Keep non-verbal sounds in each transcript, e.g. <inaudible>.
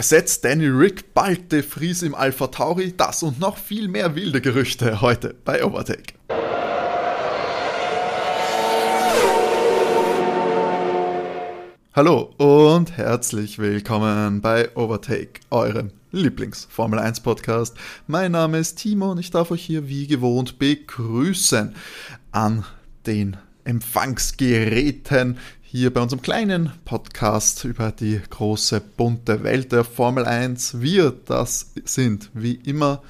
Ersetzt Danny Rick bald De Vries im Alpha Tauri? Das und noch viel mehr wilde Gerüchte heute bei Overtake. Hallo und herzlich willkommen bei Overtake, eurem Lieblings-Formel 1 Podcast. Mein Name ist Timo und ich darf euch hier wie gewohnt begrüßen an den Empfangsgeräten hier bei unserem kleinen Podcast über die große bunte Welt der Formel 1. Wir, das sind wie immer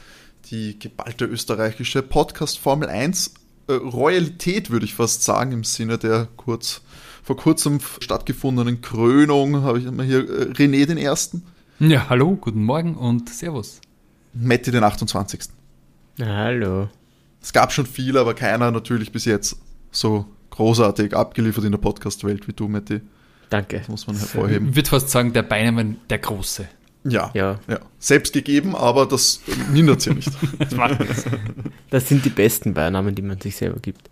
die geballte österreichische Podcast Formel 1 äh, Royalität, würde ich fast sagen, im Sinne der kurz vor kurzem stattgefundenen Krönung. Habe ich immer hier äh, René den Ersten. Ja, hallo, guten Morgen und Servus. Metti den 28. Hallo. Es gab schon viele, aber keiner natürlich bis jetzt so großartig abgeliefert in der Podcast-Welt wie du, Matti. Danke. Das muss man hervorheben. Ich würde fast sagen, der Beinemann, der Große. Ja, ja, ja. Selbst gegeben, aber das mindert sie nicht. <laughs> das, das sind die besten Beinamen, die man sich selber gibt.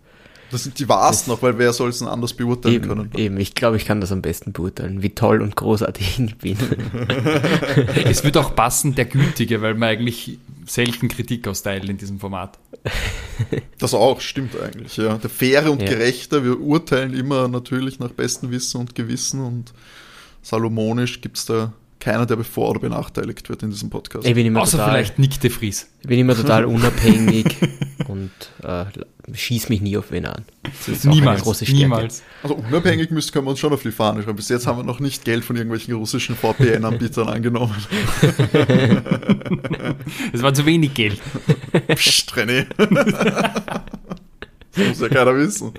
Das sind die wahrsten noch, weil wer soll es denn anders beurteilen eben, können? Eben, ich glaube, ich kann das am besten beurteilen, wie toll und großartig ich bin. <laughs> es wird auch passen, der Gütige, weil man eigentlich selten Kritik austeilt in diesem Format. Das auch, stimmt eigentlich, ja. Der faire und ja. gerechte, wir urteilen immer natürlich nach bestem Wissen und Gewissen und salomonisch gibt es da keiner, der bevor oder benachteiligt wird in diesem Podcast. Ich bin immer Außer total, vielleicht Nick de Vries. Ich bin immer total <laughs> unabhängig und äh, schieß mich nie auf wen an. Das ist niemals. Niemals. Also unabhängig müssen können wir uns schon auf die Fahne schreiben. Bis jetzt haben wir noch nicht Geld von irgendwelchen russischen VPN-Anbietern <laughs> angenommen. <laughs> Es war zu wenig Geld. Psst, René. Das muss ja keiner wissen.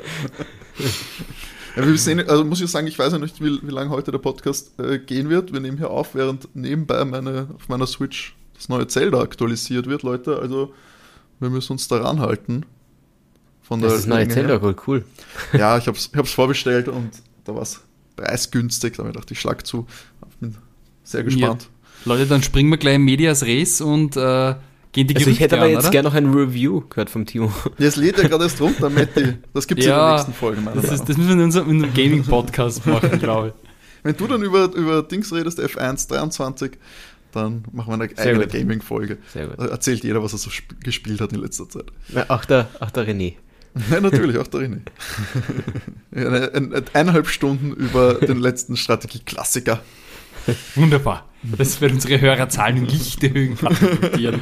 Ja, wir sehen, also muss ich sagen, ich weiß ja nicht, wie, wie lange heute der Podcast äh, gehen wird. Wir nehmen hier auf, während nebenbei meine, auf meiner Switch das neue Zelda aktualisiert wird, Leute. Also wir müssen uns daran halten. Von das ist das neue Zelda, her. cool. Ja, ich habe es ich vorbestellt und da war es preisgünstig. Da habe ich gedacht, ich schlag zu. Ich bin sehr gespannt. Ja. Leute, dann springen wir gleich in Medias Res und äh, Gehen die also ich hätte aber an, jetzt gerne noch ein Review gehört vom Timo. Es lädt ja gerade erst runter, Matti. Das gibt es ja, in der nächsten Folge. Das, ist, das, müssen wir in unserem, unserem Gaming-Podcast machen, glaube ich. <laughs> Wenn du dann über, über Dings redest, F1 23, dann machen wir eine Sehr eigene Gaming-Folge. Sehr gut. Da erzählt jeder, was er so gespielt hat in letzter Zeit. Ja, auch, der, auch der René. Ja, natürlich, auch der René. <laughs> eine, eine, eineinhalb Stunden über den letzten Strategie-Klassiker. Wunderbar. Das wird unsere Hörerzahlen in Lichterhöhen katapultieren.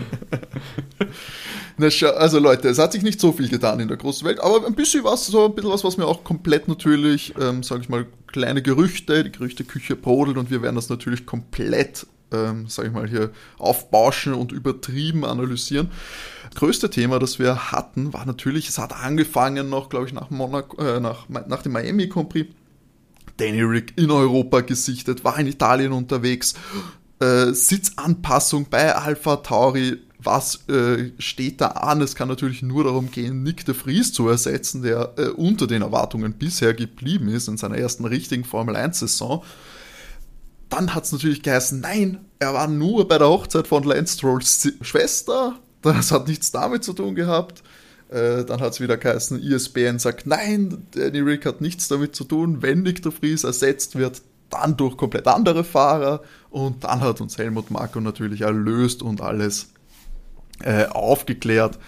Also Leute, es hat sich nicht so viel getan in der großen Welt, aber ein bisschen was, so ein bisschen was, was mir auch komplett natürlich, ähm, sage ich mal, kleine Gerüchte, die Gerüchteküche brodelt und wir werden das natürlich komplett, ähm, sage ich mal, hier aufbauschen und übertrieben analysieren. Das größte Thema, das wir hatten, war natürlich, es hat angefangen noch, glaube ich, nach, Monaco, äh, nach, nach dem Miami Grand Danny Rick in Europa gesichtet, war in Italien unterwegs. Äh, Sitzanpassung bei Alpha Tauri, was äh, steht da an? Es kann natürlich nur darum gehen, Nick de Vries zu ersetzen, der äh, unter den Erwartungen bisher geblieben ist in seiner ersten richtigen Formel 1-Saison. Dann hat es natürlich geheißen, nein, er war nur bei der Hochzeit von Lance Strolls Schwester. Das hat nichts damit zu tun gehabt. Äh, dann hat es wieder geheißen, ISBN sagt, nein, Danny Rick hat nichts damit zu tun. Wenn Nick de Vries ersetzt wird, dann durch komplett andere Fahrer. Und dann hat uns Helmut Marko natürlich erlöst und alles äh, aufgeklärt.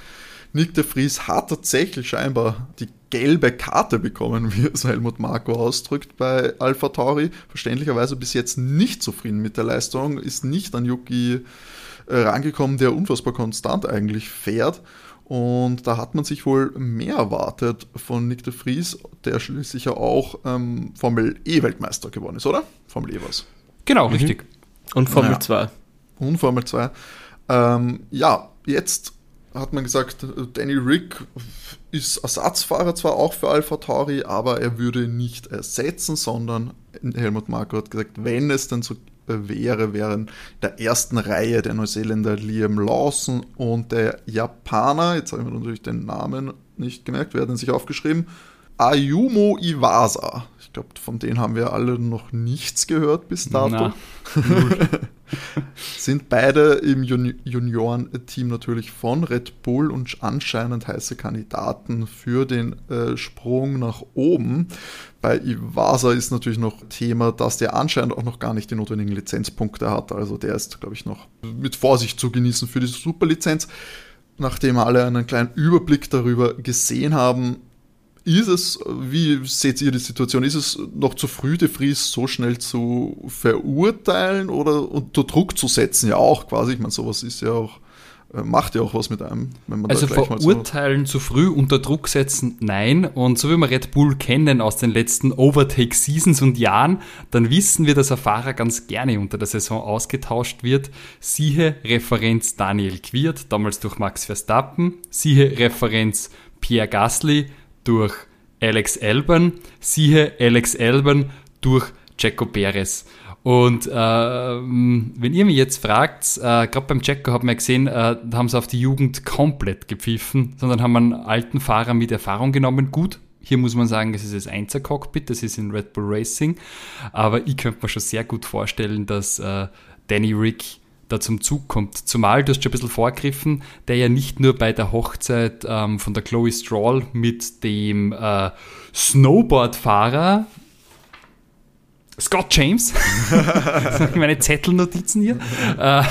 Nick de Vries hat tatsächlich scheinbar die gelbe Karte bekommen, <laughs> wie es Helmut Marko ausdrückt bei Alpha Tauri. Verständlicherweise bis jetzt nicht zufrieden mit der Leistung, ist nicht an Yuki äh, rangekommen, der unfassbar konstant eigentlich fährt. Und da hat man sich wohl mehr erwartet von Nick de Vries, der schließlich ja auch ähm, Formel E-Weltmeister geworden ist, oder? Formel E was? Genau, mhm. richtig. Und Formel naja. 2. Und Formel 2. Ähm, ja, jetzt hat man gesagt, Danny Rick ist Ersatzfahrer zwar auch für Alpha Tauri, aber er würde nicht ersetzen, sondern Helmut Marko hat gesagt, wenn es denn so wäre, wären der ersten Reihe der Neuseeländer Liam Lawson und der Japaner, jetzt habe ich mir natürlich den Namen nicht gemerkt, wer hat sich aufgeschrieben? Ayumo Iwasa. Ich glaube, von denen haben wir alle noch nichts gehört bis dato. <laughs> Sind beide im Junioren-Team natürlich von Red Bull und anscheinend heiße Kandidaten für den äh, Sprung nach oben. Bei Iwasa ist natürlich noch Thema, dass der anscheinend auch noch gar nicht die notwendigen Lizenzpunkte hat. Also der ist, glaube ich, noch mit Vorsicht zu genießen für diese Superlizenz. Nachdem alle einen kleinen Überblick darüber gesehen haben, ist es, wie seht ihr die Situation? Ist es noch zu früh, De Vries so schnell zu verurteilen oder unter Druck zu setzen? Ja, auch quasi. Ich meine, sowas ist ja auch macht ja auch was mit einem. Wenn man also verurteilen so zu früh, unter Druck setzen, nein. Und so wie wir Red Bull kennen aus den letzten Overtake-Seasons und Jahren, dann wissen wir, dass ein Fahrer ganz gerne unter der Saison ausgetauscht wird. Siehe Referenz Daniel Quiert, damals durch Max Verstappen. Siehe Referenz Pierre Gasly durch Alex Albon. Siehe Alex Albon durch Checo Perez. Und äh, wenn ihr mich jetzt fragt, äh, gerade beim Checker hat man gesehen, äh, haben sie auf die Jugend komplett gepfiffen, sondern haben einen alten Fahrer mit Erfahrung genommen. Gut, hier muss man sagen, es ist das Einser-Cockpit, das ist in Red Bull Racing, aber ich könnte mir schon sehr gut vorstellen, dass äh, Danny Rick da zum Zug kommt. Zumal, du hast schon ein bisschen vorgriffen, der ja nicht nur bei der Hochzeit ähm, von der Chloe Stroll mit dem äh, Snowboardfahrer Scott James, <laughs> meine Zettelnotizen hier, äh,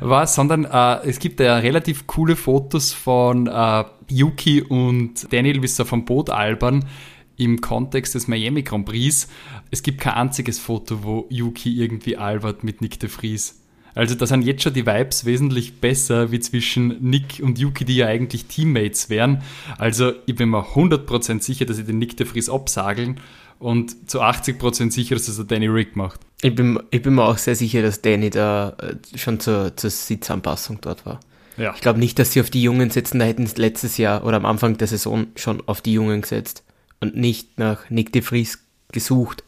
war, sondern äh, es gibt ja relativ coole Fotos von äh, Yuki und Daniel, wie sie vom Boot albern im Kontext des Miami Grand Prix. Es gibt kein einziges Foto, wo Yuki irgendwie albert mit Nick de Vries. Also da sind jetzt schon die Vibes wesentlich besser wie zwischen Nick und Yuki, die ja eigentlich Teammates wären. Also ich bin mir 100% sicher, dass sie den Nick de Vries absageln und zu 80% sicher, dass es der Danny Rick macht. Ich bin, ich bin mir auch sehr sicher, dass Danny da äh, schon zur, zur Sitzanpassung dort war. Ja. Ich glaube nicht, dass sie auf die Jungen setzen, da hätten sie letztes Jahr oder am Anfang der Saison schon auf die Jungen gesetzt und nicht nach Nick de Vries gesucht.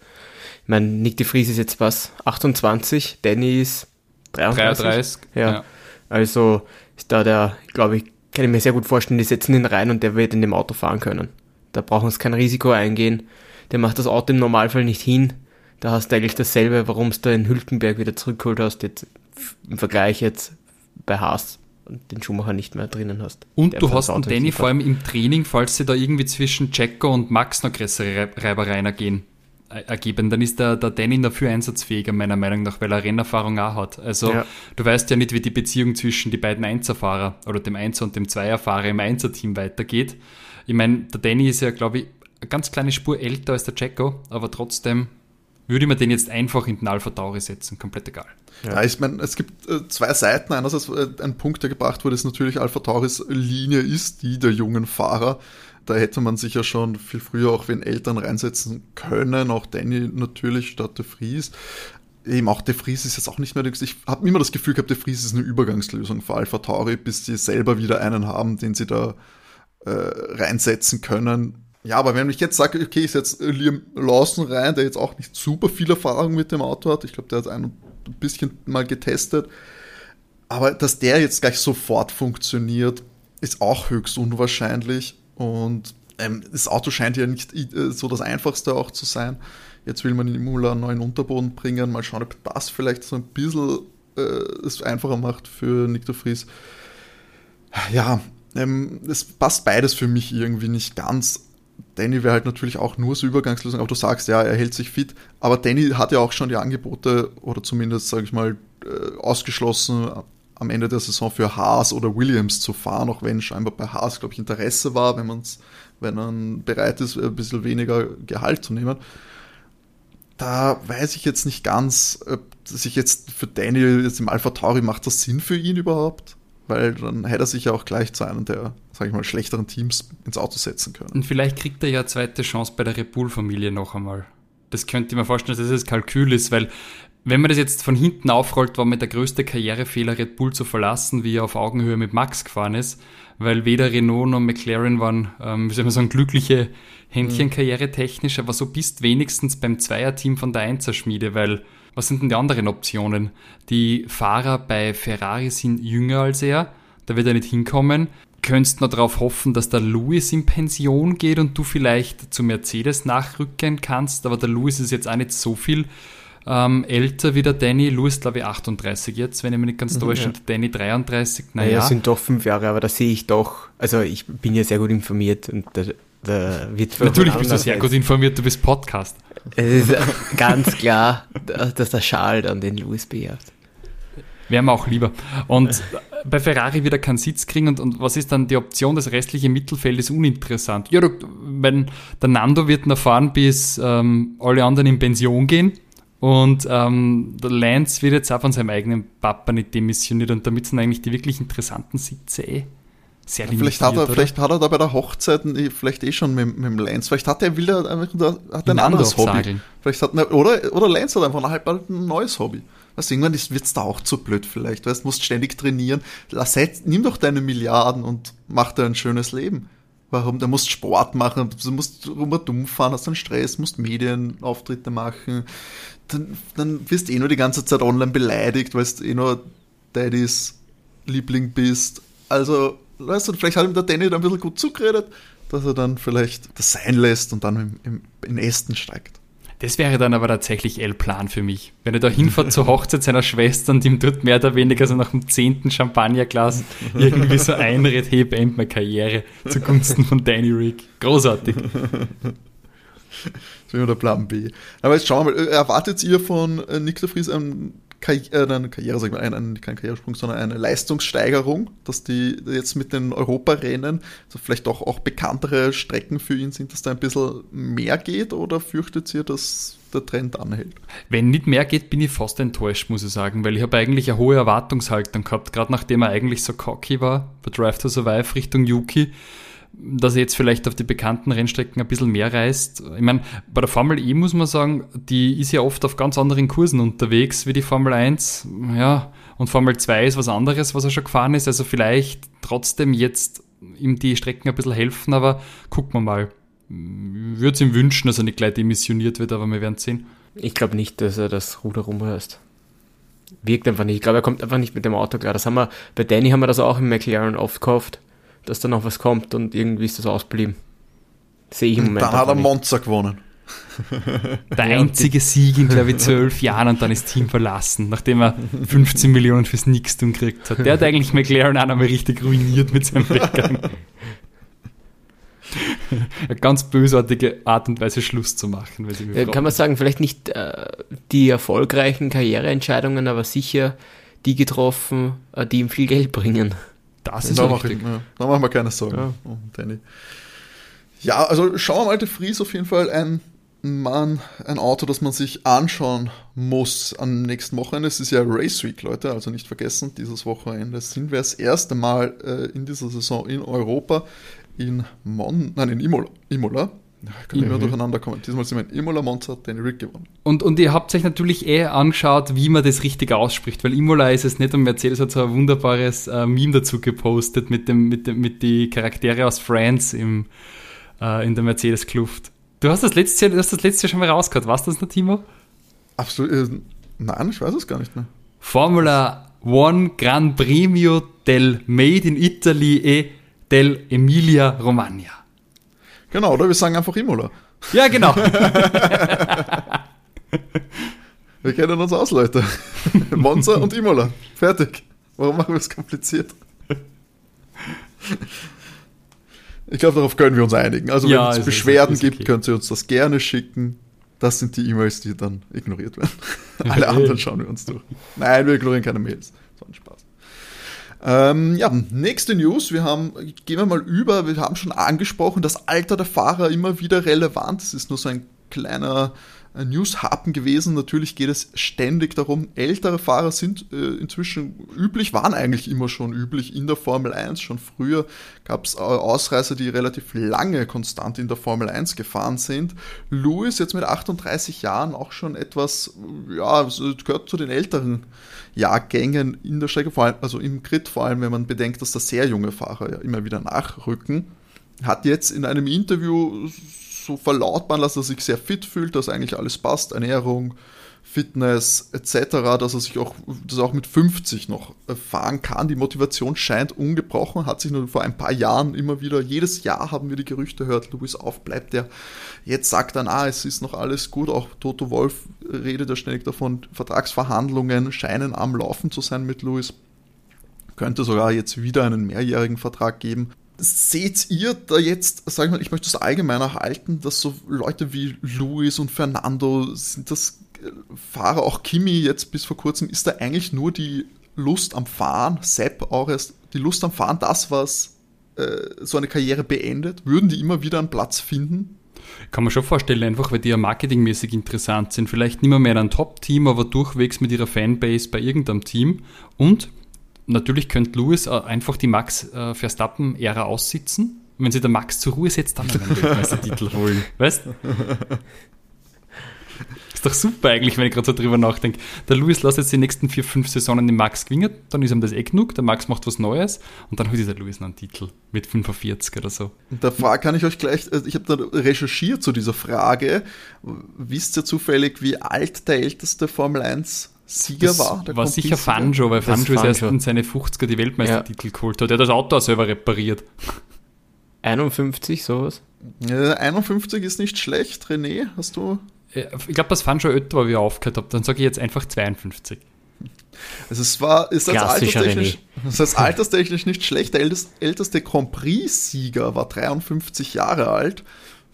Ich meine, Nick de Vries ist jetzt was? 28, Danny ist 33. 33 ja. ja. Also ist da der, glaube ich, kann ich mir sehr gut vorstellen, die setzen ihn rein und der wird in dem Auto fahren können. Da brauchen sie kein Risiko eingehen. Der macht das Auto im Normalfall nicht hin. Da hast du eigentlich dasselbe, warum du in Hülkenberg wieder zurückgeholt hast, jetzt im Vergleich jetzt bei Haas und den Schumacher nicht mehr drinnen hast. Und du hast den Danny vor allem im Training, falls sie da irgendwie zwischen Checo und Max noch größere Reibereien ergehen ergeben, dann ist der, der Danny dafür einsatzfähiger, meiner Meinung nach, weil er Rennerfahrung auch hat. Also ja. du weißt ja nicht, wie die Beziehung zwischen die beiden Einserfahrer oder dem Einser und dem Zweierfahrer im Einserteam weitergeht. Ich meine, der Danny ist ja, glaube ich, eine ganz kleine Spur älter als der Checo, aber trotzdem würde ich mir den jetzt einfach in den Alpha Tauri setzen, komplett egal. Ja, ja ich meine, es gibt äh, zwei Seiten. Einerseits äh, ein Punkt, der gebracht wurde, ist natürlich Alpha Tauris Linie ist die der jungen Fahrer. Da hätte man sich ja schon viel früher auch wenn Eltern reinsetzen können, auch Danny natürlich statt De Vries. Eben auch De Vries ist jetzt auch nicht mehr, ich habe immer das Gefühl gehabt, De Vries ist eine Übergangslösung für Alpha Tauri, bis sie selber wieder einen haben, den sie da äh, reinsetzen können. Ja, aber wenn ich jetzt sage, okay, ich setze Liam Lawson rein, der jetzt auch nicht super viel Erfahrung mit dem Auto hat, ich glaube, der hat ein bisschen mal getestet, aber dass der jetzt gleich sofort funktioniert, ist auch höchst unwahrscheinlich. Und ähm, das Auto scheint ja nicht äh, so das einfachste auch zu sein. Jetzt will man in Imola einen neuen Unterboden bringen. Mal schauen, ob das vielleicht so ein bisschen äh, es einfacher macht für Nick de Vries. Ja, ähm, es passt beides für mich irgendwie nicht ganz. Danny wäre halt natürlich auch nur so Übergangslösung, aber du sagst, ja, er hält sich fit. Aber Danny hat ja auch schon die Angebote oder zumindest, sage ich mal, äh, ausgeschlossen, am Ende der Saison für Haas oder Williams zu fahren, auch wenn scheinbar bei Haas, glaube ich, Interesse war, wenn man wenn man bereit ist, ein bisschen weniger Gehalt zu nehmen. Da weiß ich jetzt nicht ganz, ob sich jetzt für Daniel jetzt im Alpha Tauri macht das Sinn für ihn überhaupt? Weil dann hätte er sich ja auch gleich zu einem der, sag ich mal, schlechteren Teams ins Auto setzen können. Und vielleicht kriegt er ja eine zweite Chance bei der Red Bull-Familie noch einmal. Das könnte ich mir vorstellen, dass das das Kalkül ist, weil wenn man das jetzt von hinten aufrollt, war mir der größte Karrierefehler, Red Bull zu verlassen, wie er auf Augenhöhe mit Max gefahren ist, weil weder Renault noch McLaren waren, ähm, wie soll man sagen, glückliche Händchenkarriere technisch, aber so bist wenigstens beim Zweierteam von der Einzerschmiede, weil was sind denn die anderen Optionen? Die Fahrer bei Ferrari sind jünger als er, da wird er nicht hinkommen. Könntest noch darauf hoffen, dass der Lewis in Pension geht und du vielleicht zu Mercedes nachrücken kannst, aber der Lewis ist jetzt auch nicht so viel ähm, älter wie der Danny. Lewis, glaube ich, 38 jetzt, wenn ich mich nicht ganz täusche, ja. und Danny 33. Naja. Ja, sind doch fünf Jahre, aber da sehe ich doch, also ich bin ja sehr gut informiert und da Da wird Natürlich bist du sehr gut informiert, du bist Podcast. Es ist <laughs> ganz klar, dass der Schal dann den Louis bejaht. Wären wir auch lieber. Und bei Ferrari wieder keinen Sitz kriegen und, und was ist dann die Option? Das restliche Mittelfeld ist uninteressant. Ja, du, wenn der Nando wird noch fahren, bis ähm, alle anderen in Pension gehen und ähm, der Lance wird jetzt auch von seinem eigenen Papa nicht demissioniert und damit sind eigentlich die wirklich interessanten Sitze eh sehr ja, vielleicht hat er, oder? Vielleicht hat er da bei der Hochzeit vielleicht eh schon mit, mit dem Lance, vielleicht hat er, will er einfach, hat ein anderes Hobby. Vielleicht hat, oder, oder Lance hat einfach halt bald ein neues Hobby. Weißt, irgendwann wird es da auch zu blöd vielleicht. Weißt, du musst ständig trainieren. Lass, nimm doch deine Milliarden und mach dir ein schönes Leben. Warum? Du musst Sport machen, du musst rum dumm fahren, hast einen Stress, musst Medienauftritte machen. Dann, dann wirst du eh nur die ganze Zeit online beleidigt, weil du eh nur Daddys Liebling bist. Also, weißt du, vielleicht hat ihm der Danny dann ein bisschen gut zugeredet, dass er dann vielleicht das sein lässt und dann im, im, in Ästen steigt. Das wäre dann aber tatsächlich El-Plan für mich. Wenn er da hinfährt zur Hochzeit seiner Schwester und ihm dort mehr oder weniger so nach dem zehnten Champagnerglas irgendwie so einredet, hey, beend meine Karriere zugunsten von Danny Rick. Großartig. Das wäre der Plan B. Aber jetzt schauen wir mal, erwartet ihr von äh, Nick de Vries einen Karriere, äh, eine Karriere, sag ich mal, ein, kein Karrieresprung, sondern eine Leistungssteigerung, dass die jetzt mit den Europarennen also vielleicht auch, auch bekanntere Strecken für ihn sind, dass da ein bisschen mehr geht oder fürchtet ihr, dass der Trend anhält? Wenn nicht mehr geht, bin ich fast enttäuscht, muss ich sagen, weil ich habe eigentlich eine hohe Erwartungshaltung gehabt, gerade nachdem er eigentlich so cocky war bei Drive to Survive Richtung Yuki dass er jetzt vielleicht auf die bekannten Rennstrecken ein bisschen mehr reist. Ich meine, bei der Formel E muss man sagen, die ist ja oft auf ganz anderen Kursen unterwegs wie die Formel 1. Ja, und Formel 2 ist was anderes, was er schon gefahren ist. Also vielleicht trotzdem jetzt ihm die Strecken ein bisschen helfen, aber gucken wir mal. Würde es ihm wünschen, dass er nicht gleich demissioniert wird, aber wir werden sehen. Ich glaube nicht, dass er das Ruder rumhörst. Wirkt einfach nicht. Ich glaube, er kommt einfach nicht mit dem Auto klar. Das haben wir, bei Danny haben wir das auch im McLaren oft gekauft dass da noch was kommt und irgendwie ist das ausblieben. Sehe ich im Moment. Dann hat er Monza gewonnen. Der einzige Sieg in, glaube ich, zwölf Jahren und dann ist Team verlassen, nachdem er 15 Millionen fürs Nixtum gekriegt hat. Der hat eigentlich McLaren auch nochmal richtig ruiniert mit seinem Weggang. Eine ganz bösartige Art und Weise Schluss zu machen. Äh, kann man sagen, vielleicht nicht äh, die erfolgreichen Karriereentscheidungen, aber sicher die getroffen, äh, die ihm viel Geld bringen. Das ist da auch richtig. Ja, da machen wir keine Sorgen, ja. oh, Danny. Ja, also schauen wir mal, der Fries auf jeden Fall ein Mann, ein Auto, das man sich anschauen muss am nächsten Wochenende. Es ist ja Race Week, Leute, also nicht vergessen, dieses Wochenende sind wir das erste Mal äh, in dieser Saison in Europa in Mon, nein, in Imola, Imola. Immer durcheinander kommen. Diesmal sind wir in Imola Monza, Danny Rick gewonnen. Und, und ihr habt euch natürlich eh angeschaut, wie man das richtig ausspricht, weil Imola ist es nicht und Mercedes hat so ein wunderbares äh, Meme dazu gepostet mit dem, mit dem, mit die Charaktere aus Friends im, äh, in der Mercedes-Kluft. Du hast das letzte Jahr, du hast das letzte Jahr schon mal rausgehört, warst das noch, Timo? Absolut, äh, nein, ich weiß es gar nicht mehr. Formula One Gran Premio del Made in Italy e del Emilia Romagna. Genau, oder wir sagen einfach Imola. Ja, genau. <laughs> wir kennen uns aus, Leute. <laughs> Monza und Imola. Fertig. Warum machen wir es kompliziert? Ich glaube, darauf können wir uns einigen. Also, ja, wenn es Beschwerden ist, ist okay. gibt, könnt ihr uns das gerne schicken. Das sind die E-Mails, die dann ignoriert werden. <laughs> Alle anderen schauen wir uns durch. Nein, wir ignorieren keine Mails. Das war ein Spaß. Ähm, ja, nächste News. Wir haben, gehen wir mal über, wir haben schon angesprochen, das Alter der Fahrer immer wieder relevant. Es ist nur so ein kleiner News-Happen gewesen. Natürlich geht es ständig darum, ältere Fahrer sind äh, inzwischen üblich, waren eigentlich immer schon üblich in der Formel 1. Schon früher gab es äh, Ausreißer, die relativ lange konstant in der Formel 1 gefahren sind. Lewis jetzt mit 38 Jahren auch schon etwas, ja, gehört zu den älteren Jahrgängen in der Strecke, vor allem, also im Grid, vor allem wenn man bedenkt, dass da sehr junge Fahrer ja immer wieder nachrücken. Hat jetzt in einem Interview so verlautbaren lassen, dass er sich sehr fit fühlt, dass eigentlich alles passt, Ernährung, Fitness etc., dass er sich auch, dass auch mit 50 noch fahren kann. Die Motivation scheint ungebrochen, hat sich nur vor ein paar Jahren immer wieder, jedes Jahr haben wir die Gerüchte gehört, Louis auf, bleibt der. Jetzt sagt er, ah, es ist noch alles gut, auch Toto Wolf redet ja ständig davon, Vertragsverhandlungen scheinen am Laufen zu sein mit Louis. Könnte sogar jetzt wieder einen mehrjährigen Vertrag geben. Seht ihr da jetzt, sag ich mal, ich möchte es allgemeiner halten, dass so Leute wie Luis und Fernando, sind das äh, Fahrer, auch Kimi jetzt bis vor kurzem, ist da eigentlich nur die Lust am Fahren, Sepp auch erst, die Lust am Fahren, das, was äh, so eine Karriere beendet? Würden die immer wieder einen Platz finden? Kann man schon vorstellen, einfach weil die ja marketingmäßig interessant sind. Vielleicht nicht mehr, mehr ein Top-Team, aber durchwegs mit ihrer Fanbase bei irgendeinem Team. Und natürlich könnte Lewis äh, einfach die Max äh, Verstappen-Ära aussitzen. Und wenn sie der Max zur Ruhe setzt, dann einen Weltmeistertitel <laughs> holen. Weißt Ist doch super eigentlich, wenn ich gerade so drüber nachdenke. Der Lewis lässt jetzt die nächsten vier, fünf Saisonen den Max gewinnen, dann ist ihm das eh genug, der Max macht was Neues und dann holt dieser Lewis einen Titel mit 45 oder so. Da kann ich euch gleich, also ich habe da recherchiert zu dieser Frage. Wisst ihr zufällig, wie alt der älteste Formel 1 Sieger das war. war sicher Fanjo, weil Fanjo ist erst in seine 50er die Weltmeistertitel ja. geholt hat. Der hat das Auto selber repariert. <laughs> 51, sowas? Ja, 51 ist nicht schlecht. René, hast du? Ich glaube, das Fanjo ötter war, wie ich aufgehört habe. Dann sage ich jetzt einfach 52. Also es war, ist das alterstechnisch, das ist alterstechnisch nicht schlecht. Der älteste, älteste Grand Prix-Sieger war 53 Jahre alt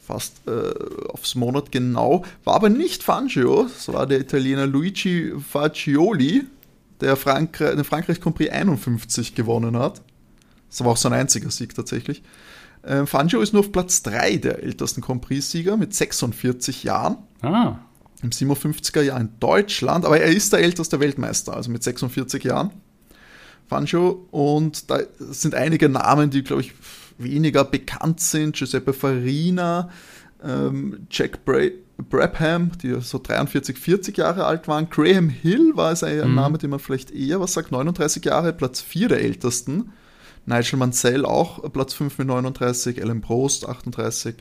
fast äh, aufs Monat genau. War aber nicht Fangio, es war der Italiener Luigi Fagioli, der Frankreich, den Frankreich Grand Prix 51 gewonnen hat. Das war auch sein einziger Sieg tatsächlich. Ähm, Fangio ist nur auf Platz 3 der ältesten Grand Prix-Sieger mit 46 Jahren. Ah. Im 57er Jahr in Deutschland, aber er ist der älteste Weltmeister, also mit 46 Jahren. Fangio und da sind einige Namen, die, glaube ich, weniger bekannt sind. Giuseppe Farina, ähm, Jack Bra Brabham, die so 43, 40 Jahre alt waren. Graham Hill war es ein mhm. Name, den man vielleicht eher was sagt, 39 Jahre, Platz 4 der ältesten. Nigel Mansell auch Platz 5 mit 39, Alan Prost 38.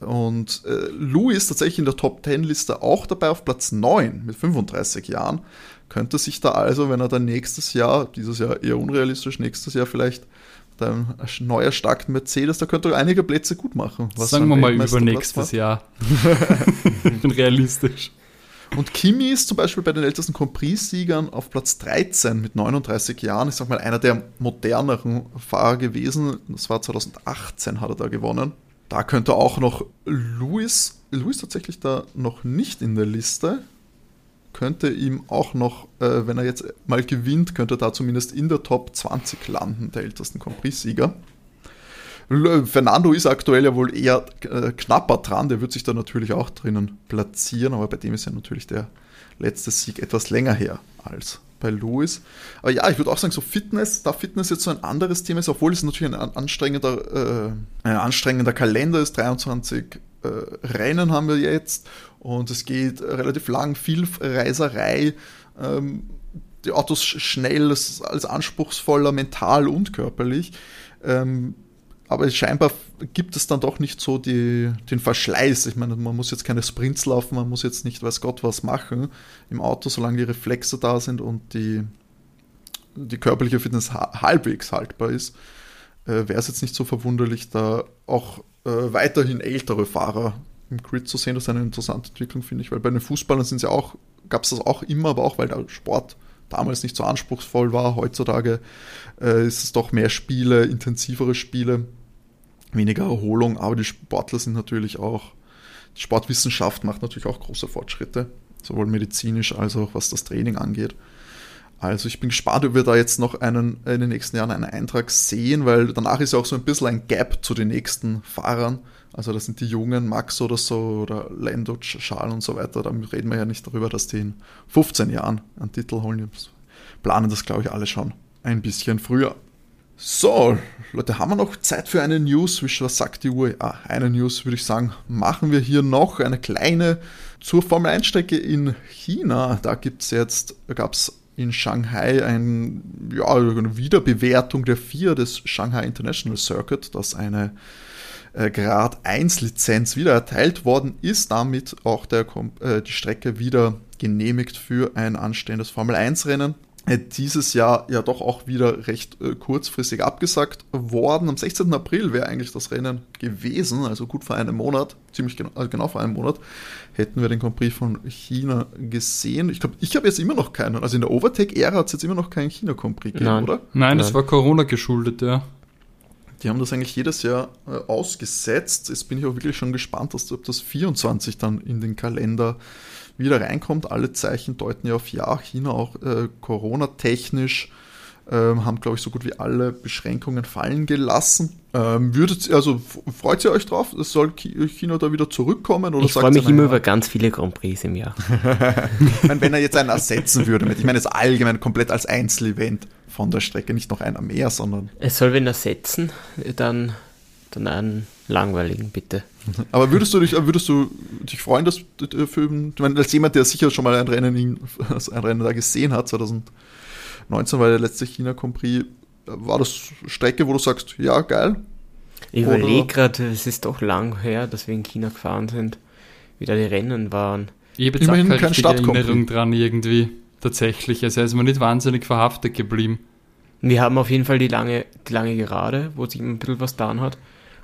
Und äh, Louis tatsächlich in der Top 10 Liste auch dabei auf Platz 9 mit 35 Jahren. Könnte sich da also, wenn er dann nächstes Jahr, dieses Jahr eher unrealistisch, nächstes Jahr vielleicht der neu erstarkten Mercedes, da könnte er einige Plätze gut machen. Sagen wir mal übernächstes Jahr. <laughs> ich bin realistisch. Und Kimi ist zum Beispiel bei den ältesten Grand Prix-Siegern auf Platz 13 mit 39 Jahren. Ich sag mal, einer der moderneren Fahrer gewesen. Das war 2018, hat er da gewonnen. Da könnte auch noch Lewis, Lewis tatsächlich da noch nicht in der Liste könnte ihm auch noch, äh, wenn er jetzt mal gewinnt, könnte er da zumindest in der Top 20 landen, der ältesten Grand Prix-Sieger. Fernando ist aktuell ja wohl eher äh, knapper dran, der wird sich da natürlich auch drinnen platzieren, aber bei dem ist ja natürlich der letzte Sieg etwas länger her als bei Lewis. Aber ja, ich würde auch sagen, so Fitness, da Fitness jetzt so ein anderes Thema ist, obwohl es natürlich ein anstrengender, äh, ein anstrengender Kalender ist, 23 äh, Rennen haben wir jetzt und es geht relativ lang, viel Reiserei. Ähm, die Autos schnell, ist alles anspruchsvoller, mental und körperlich. Ähm, aber scheinbar gibt es dann doch nicht so die, den Verschleiß. Ich meine, man muss jetzt keine Sprints laufen, man muss jetzt nicht weiß Gott was machen im Auto, solange die Reflexe da sind und die, die körperliche Fitness halbwegs haltbar ist. Äh, Wäre es jetzt nicht so verwunderlich, da auch äh, weiterhin ältere Fahrer im Grid zu sehen. Das ist eine interessante Entwicklung, finde ich, weil bei den Fußballern sind ja auch, gab es das auch immer, aber auch weil der Sport damals nicht so anspruchsvoll war. Heutzutage äh, ist es doch mehr Spiele, intensivere Spiele, weniger Erholung, aber die Sportler sind natürlich auch, die Sportwissenschaft macht natürlich auch große Fortschritte, sowohl medizinisch als auch was das Training angeht. Also ich bin gespannt, ob wir da jetzt noch einen, in den nächsten Jahren einen Eintrag sehen, weil danach ist ja auch so ein bisschen ein Gap zu den nächsten Fahrern. Also das sind die Jungen, Max oder so, oder Lando, Schal und so weiter. Da reden wir ja nicht darüber, dass die in 15 Jahren einen Titel holen. Planen das, glaube ich, alle schon ein bisschen früher. So, Leute, haben wir noch Zeit für eine News? Was sagt die Uhr? Ah, eine News würde ich sagen, machen wir hier noch eine kleine zur Formel 1-Strecke in China. Da gibt es jetzt, gab es in Shanghai ein, ja, eine Wiederbewertung der vier des Shanghai International Circuit, das eine äh, Grad 1 Lizenz wieder erteilt worden ist, damit auch der, äh, die Strecke wieder genehmigt für ein anstehendes Formel 1 Rennen dieses Jahr ja doch auch wieder recht äh, kurzfristig abgesagt worden. Am 16. April wäre eigentlich das Rennen gewesen, also gut vor einem Monat, ziemlich genau, also genau vor einem Monat, hätten wir den Grand Prix von China gesehen. Ich glaube, ich habe jetzt immer noch keinen. Also in der Overtake-Ära hat es jetzt immer noch keinen China-Grand Prix gegeben, Nein. oder? Nein, das Nein. war Corona geschuldet, ja. Die haben das eigentlich jedes Jahr äh, ausgesetzt. Jetzt bin ich auch wirklich schon gespannt, dass, ob das 24 dann in den Kalender wieder reinkommt. Alle Zeichen deuten ja auf Ja. China auch äh, Corona-technisch ähm, haben, glaube ich, so gut wie alle Beschränkungen fallen gelassen. Ähm, würdet, also freut ihr euch drauf? Soll China da wieder zurückkommen? Oder ich freue mich immer über ganz viele Grand Prix im Jahr. meine, wenn er jetzt einen ersetzen würde, mit, ich meine jetzt allgemein komplett als Einzelevent von der Strecke, nicht noch einer mehr, sondern. Es soll wenn ersetzen, dann, dann einen langweiligen, bitte. Aber würdest du dich, würdest du dich freuen, dass für, ich meine, als jemand, der sicher schon mal ein Rennen, ein Rennen da gesehen hat, 2000 19 war der letzte China Grand Prix. War das Strecke, wo du sagst, ja, geil? Ich überlege gerade, es ist doch lang her, dass wir in China gefahren sind, wie da die Rennen waren. Ich habe jetzt Immerhin auch keine Erinnerung dran irgendwie, tatsächlich. Also er ist mir nicht wahnsinnig verhaftet geblieben. Wir haben auf jeden Fall die lange, die lange Gerade, wo sich ein bisschen was getan hat.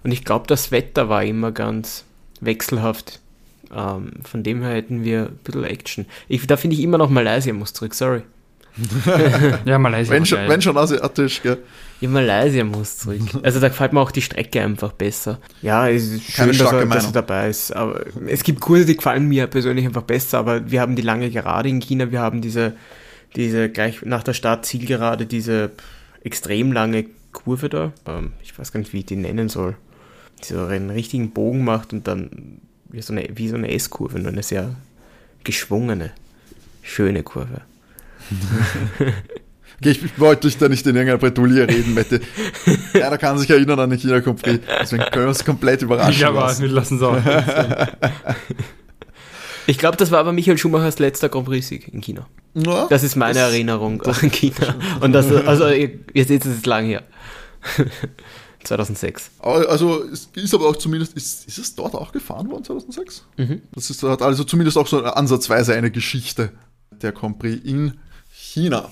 Und ich glaube, das Wetter war immer ganz wechselhaft. Ähm, von dem her hätten wir ein bisschen Action. Ich, da finde ich immer noch Malaysia muss zurück, sorry. <laughs> ja, Malaysia. Wenn schon, wenn schon asiatisch, gell? Ja, Malaysia muss zurück. Also da gefällt mir auch die Strecke einfach besser. Ja, es ist schön, dass er, dass er, dabei ist. Aber es gibt Kurse, die gefallen mir persönlich einfach besser, aber wir haben die lange Gerade in China, wir haben diese, diese gleich nach der Stadt Zielgerade, diese extrem lange Kurve da. Ähm, ich weiß gar nicht, wie ich die nennen soll. Die so einen richtigen Bogen macht und dann wie so eine, wie so eine S-Kurve, nur eine sehr geschwungene, schöne Kurve. <laughs> Okay, ich wollte dich da nicht in irgendeiner Bretouille reden, Mette. <laughs> Keiner kann sich erinnern an den China Compris. Deswegen können wir uns komplett überraschen ja, lassen. wir lassen es auch. <laughs> ich glaube, das war aber Michael Schumachers letzter Grand Prix-Sieg in China. Ja, das ist meine das, Erinnerung an China. Und das, also, ihr, ihr seht, es ist lang her. 2006. Also es ist aber auch zumindest, ist, ist es dort auch gefahren worden 2006? Mhm. Das ist, hat also zumindest auch so ansatzweise eine Geschichte, der Grand Prix in China.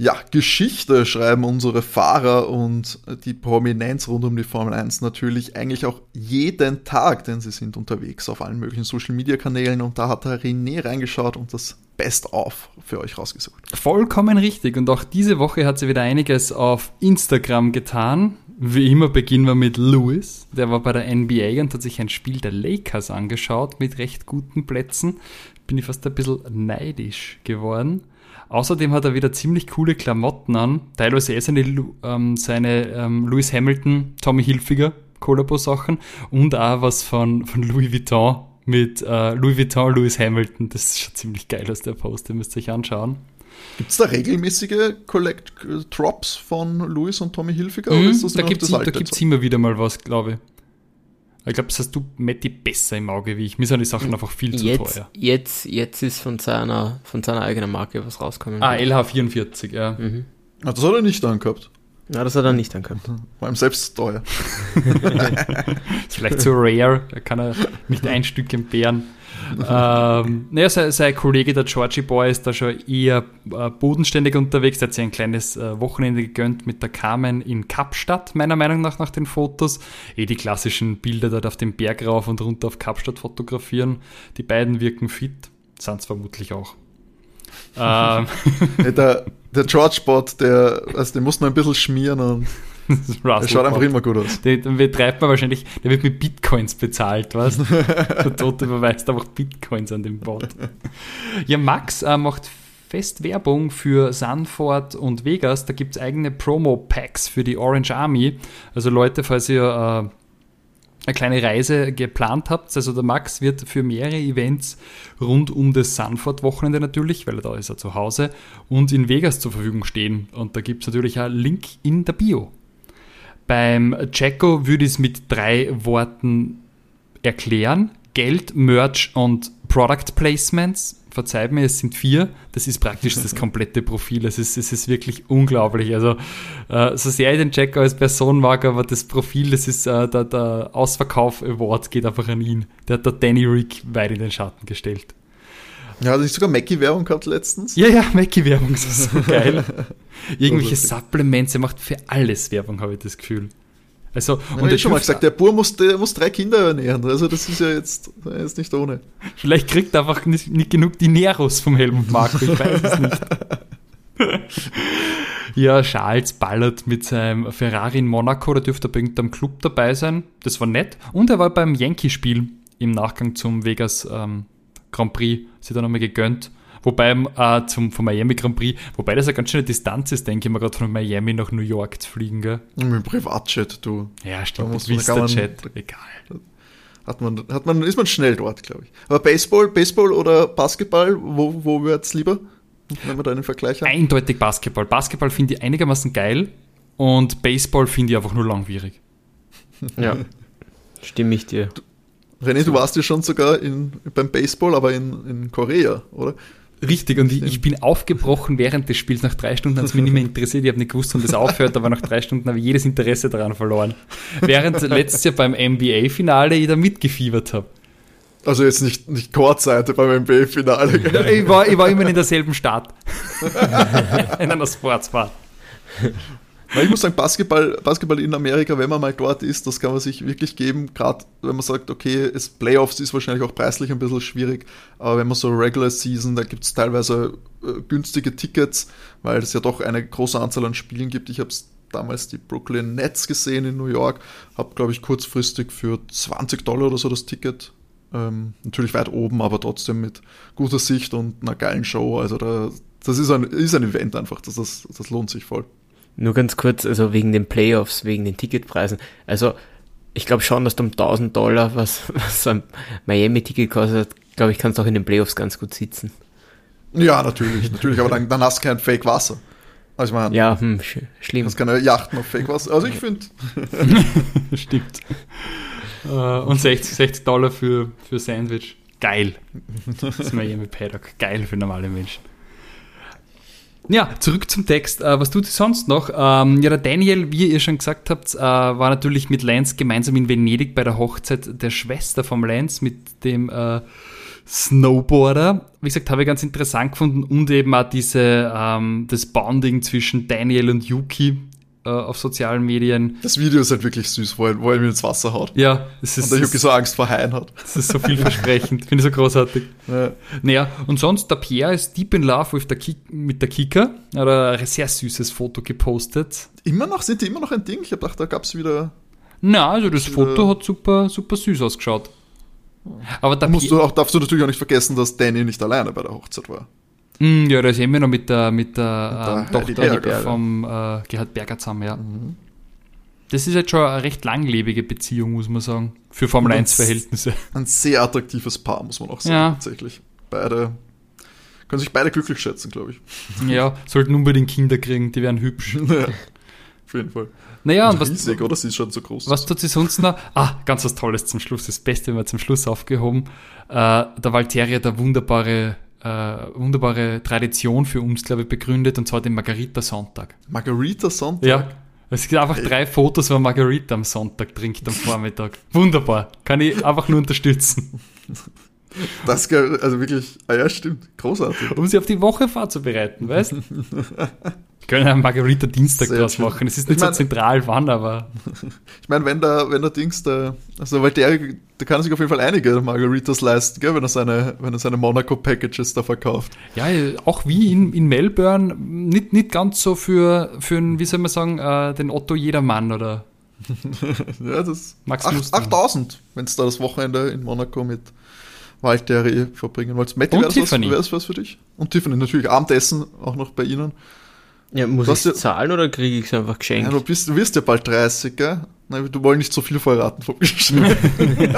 Ja, Geschichte schreiben unsere Fahrer und die Prominenz rund um die Formel 1 natürlich eigentlich auch jeden Tag, denn sie sind unterwegs auf allen möglichen Social Media Kanälen und da hat der René reingeschaut und das Best-of für euch rausgesucht. Vollkommen richtig und auch diese Woche hat sie wieder einiges auf Instagram getan. Wie immer beginnen wir mit Lewis. Der war bei der NBA und hat sich ein Spiel der Lakers angeschaut mit recht guten Plätzen. Bin ich fast ein bisschen neidisch geworden. Außerdem hat er wieder ziemlich coole Klamotten an. Teilweise eh seine, ähm, seine ähm, Lewis Hamilton, Tommy Hilfiger Kollabo-Sachen und auch was von, von Louis Vuitton mit äh, Louis Vuitton Lewis Hamilton. Das ist schon ziemlich geil aus der Post, ihr müsst euch anschauen. Gibt es da regelmäßige Collect Drops von Louis und Tommy Hilfiger? Mm, da gibt es immer wieder mal was, glaube ich. Ich glaube, das hast du, Matti, besser im Auge wie ich. Mir sind die Sachen einfach viel zu jetzt, teuer. Jetzt, jetzt ist von seiner, von seiner eigenen Marke was rausgekommen. Ah, LH44, ja. Mhm. Ah, das hat er nicht angehabt. Ja, das hat er nicht angehabt. War ihm selbst teuer. <laughs> Vielleicht zu rare, da kann er nicht ein Stück entbehren ähm, naja, sein, sein, Kollege, der Georgie Boy, ist da schon eher äh, bodenständig unterwegs. Der hat sich ein kleines äh, Wochenende gegönnt mit der Carmen in Kapstadt, meiner Meinung nach, nach den Fotos. Eh die klassischen Bilder dort auf dem Berg rauf und runter auf Kapstadt fotografieren. Die beiden wirken fit, sind es vermutlich auch. Ähm. <laughs> der, der George Bot, der, also den muss man ein bisschen schmieren und <laughs> der schaut einfach immer gut aus. Den, den betreibt man wahrscheinlich, der wird mit Bitcoins bezahlt, was? <laughs> der Tote überweist einfach Bitcoins an den Bot. Ja, Max äh, macht fest Werbung für Sanford und Vegas. Da gibt es eigene Promo-Packs für die Orange Army. Also Leute, falls ihr äh, eine kleine Reise geplant habt, also der Max wird für mehrere Events rund um das Sanford-Wochenende natürlich, weil er da ist er zu Hause, und in Vegas zur Verfügung stehen. Und da gibt es natürlich einen Link in der Bio. Beim Jacko würde ich es mit drei Worten erklären. Geld, Merch und Product Placements. Verzeiht mir, es sind vier. Das ist praktisch das komplette Profil. Es ist, es ist wirklich unglaublich. Also, äh, so sehr ich den Jacko als Person mag, aber das Profil, das ist äh, der, der Ausverkauf Award geht einfach an ihn. Der hat der Danny Rick weit in den Schatten gestellt. Ja, hat ich sogar Mackie-Werbung gehabt letztens? Ja, ja, Mackie-Werbung, so geil. <laughs> Irgendwelche Supplements, er macht für alles Werbung, habe ich das Gefühl. Also, ja, und ich schon mal gesagt, der Bur muss, der muss drei Kinder ernähren. Also, das ist ja jetzt, ist nicht ohne. Vielleicht kriegt er einfach nicht, nicht genug Dineros vom Helmut Marko, ich weiß es nicht. <laughs> ja, Charles ballert mit seinem Ferrari in Monaco, da dürfte er bei irgendeinem Club dabei sein. Das war nett. Und er war beim Yankee-Spiel im Nachgang zum Vegas ähm, Grand Prix, sich da nochmal gegönnt. Wobei äh, zum, vom Miami Grand Prix, wobei das eine ganz schöne Distanz ist, denke ich mal, gerade von Miami nach New York zu fliegen. Gell? Mit dem Privatjet, du. Ja, stimmt, mit Vista-Jet, egal. Hat man, hat man, ist man schnell dort, glaube ich. Aber Baseball, Baseball oder Basketball, wo, wo wird es lieber? Wenn wir da einen Vergleich haben? Eindeutig Basketball. Basketball finde ich einigermaßen geil und Baseball finde ich einfach nur langwierig. <laughs> Ja, stimme ich dir. Du, René, du warst ja schon sogar in, beim Baseball, aber in, in Korea, oder? Richtig, und ich, ich, bin aufgebrochen während des Spiels. Nach drei Stunden hat es mich nicht mehr interessiert. Ich habe nicht gewusst, wann das aufhört, aber nach drei Stunden habe ich jedes Interesse daran verloren. Während letztes Jahr beim NBA-Finale ich da mitgefiebert habe. Also jetzt nicht, nicht Chordseite beim NBA-Finale. Ich war, ich war immer in derselben Stadt. <laughs> in einer Sportsbar. Ich muss sagen, Basketball, Basketball in Amerika, wenn man mal dort ist, das kann man sich wirklich geben. Gerade wenn man sagt, okay, es Playoffs ist wahrscheinlich auch preislich ein bisschen schwierig, aber wenn man so Regular Season, da gibt es teilweise äh, günstige Tickets, weil es ja doch eine große Anzahl an Spielen gibt. Ich habe damals die Brooklyn Nets gesehen in New York, habe, glaube ich, kurzfristig für 20 Dollar oder so das Ticket. Ähm, natürlich weit oben, aber trotzdem mit guter Sicht und einer geilen Show. Also da, das ist ein, ist ein Event einfach, das, das, das lohnt sich voll. Nur ganz kurz, also wegen den Playoffs, wegen den Ticketpreisen. Also ich glaube schon, dass du um 1000 Dollar, was, <laughs> was ein Miami-Ticket kostet, glaube ich, kannst du auch in den Playoffs ganz gut sitzen. Ja, natürlich, natürlich, aber dann, dann hast du kein Fake-Wasser. Also ich meine, ja, hm, sch schlimm. Du hast keine Yachten auf Fake-Wasser. Also ich finde. <laughs> Stimmt. Uh, und 60, 60 Dollar für, für Sandwich. Geil. Das ist Miami Paddock. Geil für normale Menschen. Ja, zurück zum Text. Uh, was tut sie sonst noch? Um, ja, der Daniel, wie ihr schon gesagt habt, uh, war natürlich mit Lance gemeinsam in Venedig bei der Hochzeit der Schwester vom Lance mit dem uh, Snowboarder. Wie gesagt, habe ich ganz interessant gefunden und eben auch diese, um, das Bonding zwischen Daniel und Yuki, äh, auf sozialen Medien. Das Video ist halt wirklich süß, wo er, wo er mir ins Wasser haut. Ja, es ist. Und der Yuki so Angst vor Haien hat. Das ist so vielversprechend. Finde ich so großartig. Ja. Naja, und sonst, der Pierre ist deep in love with der mit der Kika. Er hat ein sehr süßes Foto gepostet. Immer noch? Sind die immer noch ein Ding? Ich habe gedacht, da gab es wieder. Na, also das Foto hat super, super süß ausgeschaut. Aber da musst du auch, darfst du natürlich auch nicht vergessen, dass Danny nicht alleine bei der Hochzeit war. Mm, ja, da ist immer noch mit der, mit der, mit der ähm, Tochter Berger. vom äh, Gerhard Berger zusammen, ja. Mhm. Das ist jetzt schon eine recht langlebige Beziehung, muss man sagen, für Formel 1-Verhältnisse. <laughs> Ein sehr attraktives Paar, muss man auch sagen, ja. tatsächlich. Beide können sich beide glücklich schätzen, glaube ich. <laughs> Ja, sollten unbedingt Kinder kriegen, die wären hübsch. <laughs> Ja, auf jeden Fall. Naja, und was, riesig, oder? Sie ist schon so groß. Was tut sie sonst noch? Ah, ganz was Tolles zum Schluss. Das Beste haben wir zum Schluss aufgehoben. Äh, der Valteria, der wunderbare äh, wunderbare Tradition für uns, glaube ich, begründet, und zwar den Margarita-Sonntag. Margarita-Sonntag? Ja. Es gibt einfach drei Fotos, wo Margarita am Sonntag trinkt am <laughs> Vormittag. Wunderbar. Kann ich einfach nur unterstützen. <laughs> Das, also wirklich, ah ja, stimmt, großartig. Um sie auf die Woche vorzubereiten, weißt du? <laughs> können einen Margarita-Dienstag draus machen. Es ist nicht ich mein, so zentral wann, aber. <laughs> Ich meine, wenn der, wenn der Dings da, also weil der, der kann sich auf jeden Fall einige Margaritas leisten, gell, wenn er seine, wenn er seine Monaco-Packages da verkauft. Ja, auch wie in, in Melbourne, nicht, nicht ganz so für, für einen, wie soll man sagen, äh, den Otto Jedermann oder. <laughs> ja, das. Max 8000, wenn es da das Wochenende in Monaco mit Waldterry verbringen wolltest. Matti, wäre das, wär das was für dich? Und Tiffany, natürlich Abendessen auch noch bei Ihnen. Ja, muss ich ja, zahlen oder kriege ich es einfach geschenkt? Ja, du, bist, du wirst ja bald 30, gell? Nein, du wolltest nicht so viel verraten vom Geschenk. <laughs>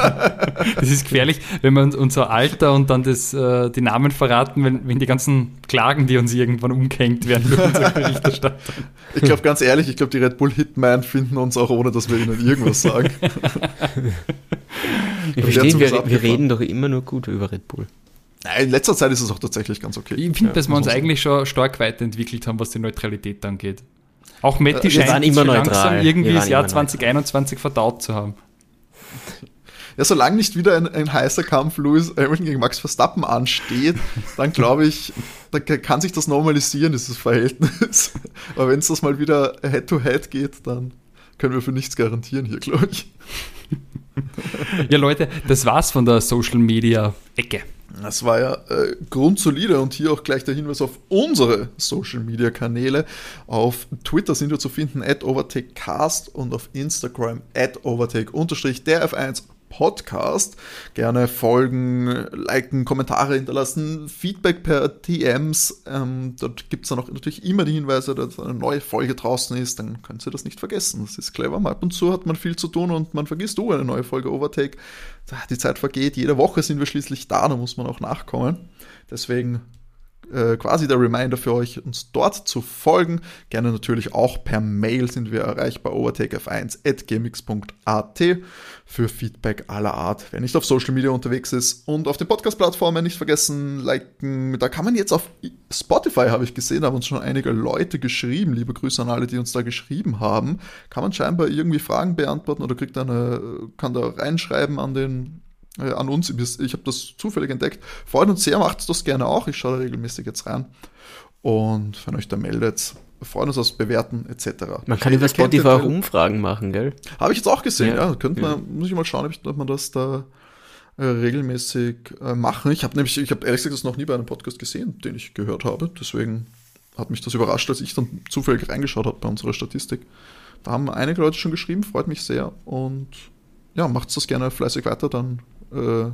das ist gefährlich, wenn wir unser Alter und dann das, äh, die Namen verraten, wenn, wenn die ganzen Klagen, die uns irgendwann umgehängt werden durch unsere <laughs> Berichterstattung. Ich glaube, ganz ehrlich, ich glaube, die Red Bull Hitman finden uns auch, ohne dass wir ihnen irgendwas sagen. <laughs> wir verstehen, wir, wir reden doch immer nur gut über Red Bull. In letzter Zeit ist es auch tatsächlich ganz okay. Ich finde, ja, dass wir uns eigentlich schon stark weiterentwickelt haben, was die Neutralität angeht. Auch Matti äh, scheint immer langsam irgendwie das Jahr 2021 verdaut zu haben. Ja, solange nicht wieder ein, ein heißer Kampf Lewis Hamilton gegen Max Verstappen ansteht, dann glaube ich, da kann sich das normalisieren, dieses Verhältnis. <laughs> Aber wenn es das mal wieder Head-to-Head -head geht, dann können wir für nichts garantieren hier, glaube ich. ja, Leute, das war's von der Social Media Ecke. Das war ja äh, grundsolide und hier auch gleich der Hinweis auf unsere Social Media Kanäle. Auf Twitter sind wir zu finden, at OvertakeCast und auf Instagram at Overtake-der F1 Podcast. Gerne folgen, liken, Kommentare hinterlassen, Feedback per DMs. Ähm, dort gibt es dann auch natürlich immer die Hinweise, dass eine neue Folge draußen ist. Dann können Sie das nicht vergessen. Das ist clever. Ab und zu hat man viel zu tun und man vergisst, oh, eine neue Folge Overtake. Die Zeit vergeht. Jede Woche sind wir schließlich da. Da muss man auch nachkommen. Deswegen äh, quasi der Reminder für euch, uns dort zu folgen. Gerne natürlich auch per Mail sind wir erreichbar, overtakef1.gmx.at für Feedback aller Art, wer nicht auf Social Media unterwegs ist. Und auf den Podcast-Plattformen nicht vergessen, liken. Da kann man jetzt auf Spotify, habe ich gesehen, haben uns schon einige Leute geschrieben. Liebe Grüße an alle, die uns da geschrieben haben. Kann man scheinbar irgendwie Fragen beantworten oder kriegt eine, kann da reinschreiben an den äh, an uns. Ich habe das zufällig entdeckt. Freut uns sehr, macht das gerne auch. Ich schaue da regelmäßig jetzt rein. Und wenn euch da meldet, freuen uns aufs Bewerten etc. Man kann über Spotify auch Umfragen machen, gell? Habe ich jetzt auch gesehen, ja. ja. Könnte man, muss ich mal schauen, ob man das da äh, regelmäßig äh, machen. Ich habe nämlich, ich habe ehrlich gesagt das noch nie bei einem Podcast gesehen, den ich gehört habe. Deswegen hat mich das überrascht, als ich dann zufällig reingeschaut habe bei unserer Statistik. Da haben einige Leute schon geschrieben, freut mich sehr. Und ja, macht das gerne fleißig weiter, dann äh,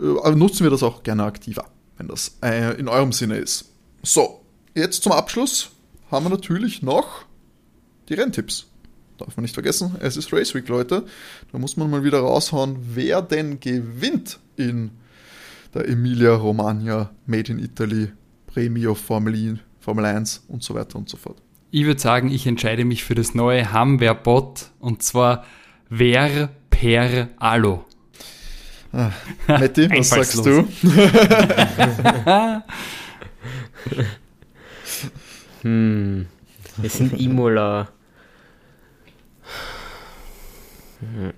äh, nutzen wir das auch gerne aktiver, wenn das äh, in eurem Sinne ist. So, jetzt zum Abschluss haben wir natürlich noch die Renntipps. Darf man nicht vergessen, es ist Race Week, Leute. Da muss man mal wieder raushauen, wer denn gewinnt in der Emilia Romagna Made in Italy Premio Formel, Formel 1 und so weiter und so fort. Ich würde sagen, ich entscheide mich für das neue Hamwer-Bot und zwar Ver per Alo. Ah, Matti, was sagst du? <laughs> hm, wir sind Imola.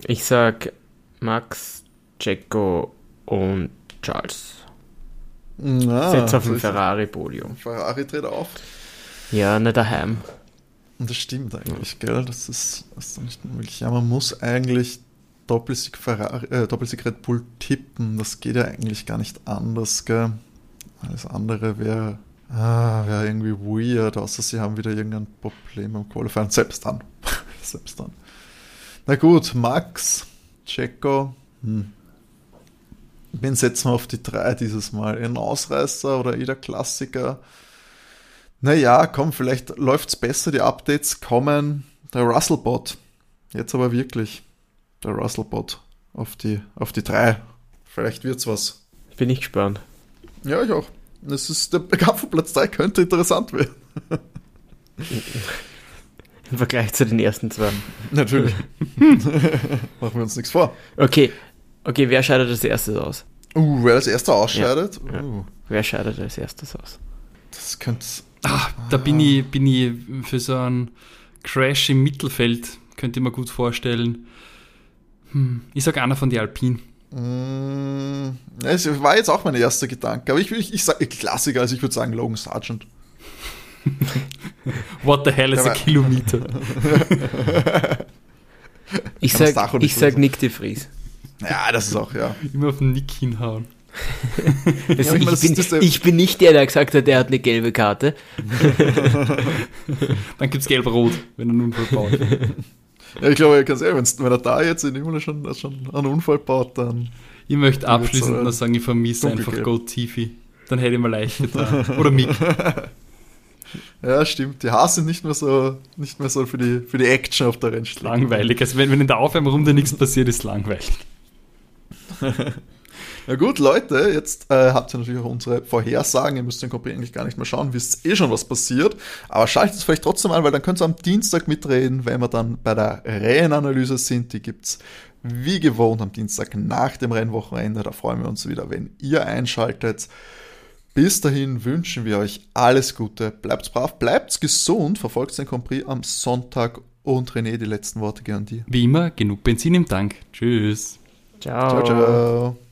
Ich sag Max, Checo und Charles. Na, Setz auf ein Ferrari-Podium. Ferrari dreht auf. Ja, nicht daheim. Und das stimmt eigentlich, gell? Das ist, das ist nicht möglich. Ja, man muss eigentlich Doppelsieg, Ferrari, äh, Doppelsieg Red Bull tippen. Das geht ja eigentlich gar nicht anders, gell? Alles andere wäre ah, wär irgendwie weird, außer sie haben wieder irgendein Problem am Qualifying. Selbst dann. <laughs> Selbst dann. Na gut, Max, Checo. Hm. Wen setzen wir auf die drei dieses Mal? Ein Ausreißer oder jeder Klassiker? Naja, komm, vielleicht läuft es besser, die Updates kommen. Der Russell-Bot. Jetzt aber wirklich der Russell-Bot auf die, auf die 3. Vielleicht wird's was. Bin ich gespannt. Ja, ich auch. Das ist, der Kampf auf Platz 3 könnte interessant werden. <laughs> Im Vergleich zu den ersten zwei. Natürlich. <laughs> Machen wir uns nichts vor. Okay. Okay, wer scheidet als erstes aus? Uh, wer als erster ausscheidet? Ja, uh. Wer scheidet als erstes aus? Das könnte. Ah, da bin ich, bin ich für so einen Crash im Mittelfeld, könnte ich mir gut vorstellen. Hm, ich sage einer von den Alpinen. Mm, es war jetzt auch mein erster Gedanke, aber ich, ich, ich sage Klassiker, also ich würde sagen Logan Sargent. <laughs> What the hell is a Kilometer? <laughs> ich sag, ich sag Nick de Vries. Ja, das ist auch, ja. Immer auf den Nick hinhauen. <laughs> Also ich, bin, ich, bin, nicht der, der gesagt hat, der hat eine gelbe Karte. Dann gibt es gelb-rot, wenn er einen Unfall baut. Ja, ich glaube, ganz ehrlich, wenn er da jetzt in Imola schon, schon einen Unfall baut, dann. Ich möchte abschließend noch sagen, ich vermisse einfach Gold Tifi. Dann hätte ich mir leicht <laughs> getan. Oder Mick. <laughs> Ja, stimmt. Die Haare sind nicht mehr so, nicht mehr so für die, für die Action auf der Rennstrecke. Langweilig. Also wenn, wenn in der Aufwärmrunde nichts passiert, ist langweilig. <laughs> Na gut, Leute, jetzt äh, habt ihr natürlich auch unsere Vorhersagen. Ihr müsst den Copy eigentlich gar nicht mehr schauen, wisst eh schon, was passiert. Aber schaltet es vielleicht trotzdem an, weil dann könnt ihr am Dienstag mitreden, wenn wir dann bei der Rennanalyse sind. Die gibt es wie gewohnt am Dienstag nach dem Rennwochenende. Da freuen wir uns wieder, wenn ihr einschaltet. Bis dahin wünschen wir euch alles Gute. Bleibt brav, bleibt gesund, verfolgt den Compris am Sonntag und René, die letzten Worte gern dir. Wie immer, genug Benzin im Tank. Tschüss. Ciao. Ciao, ciao.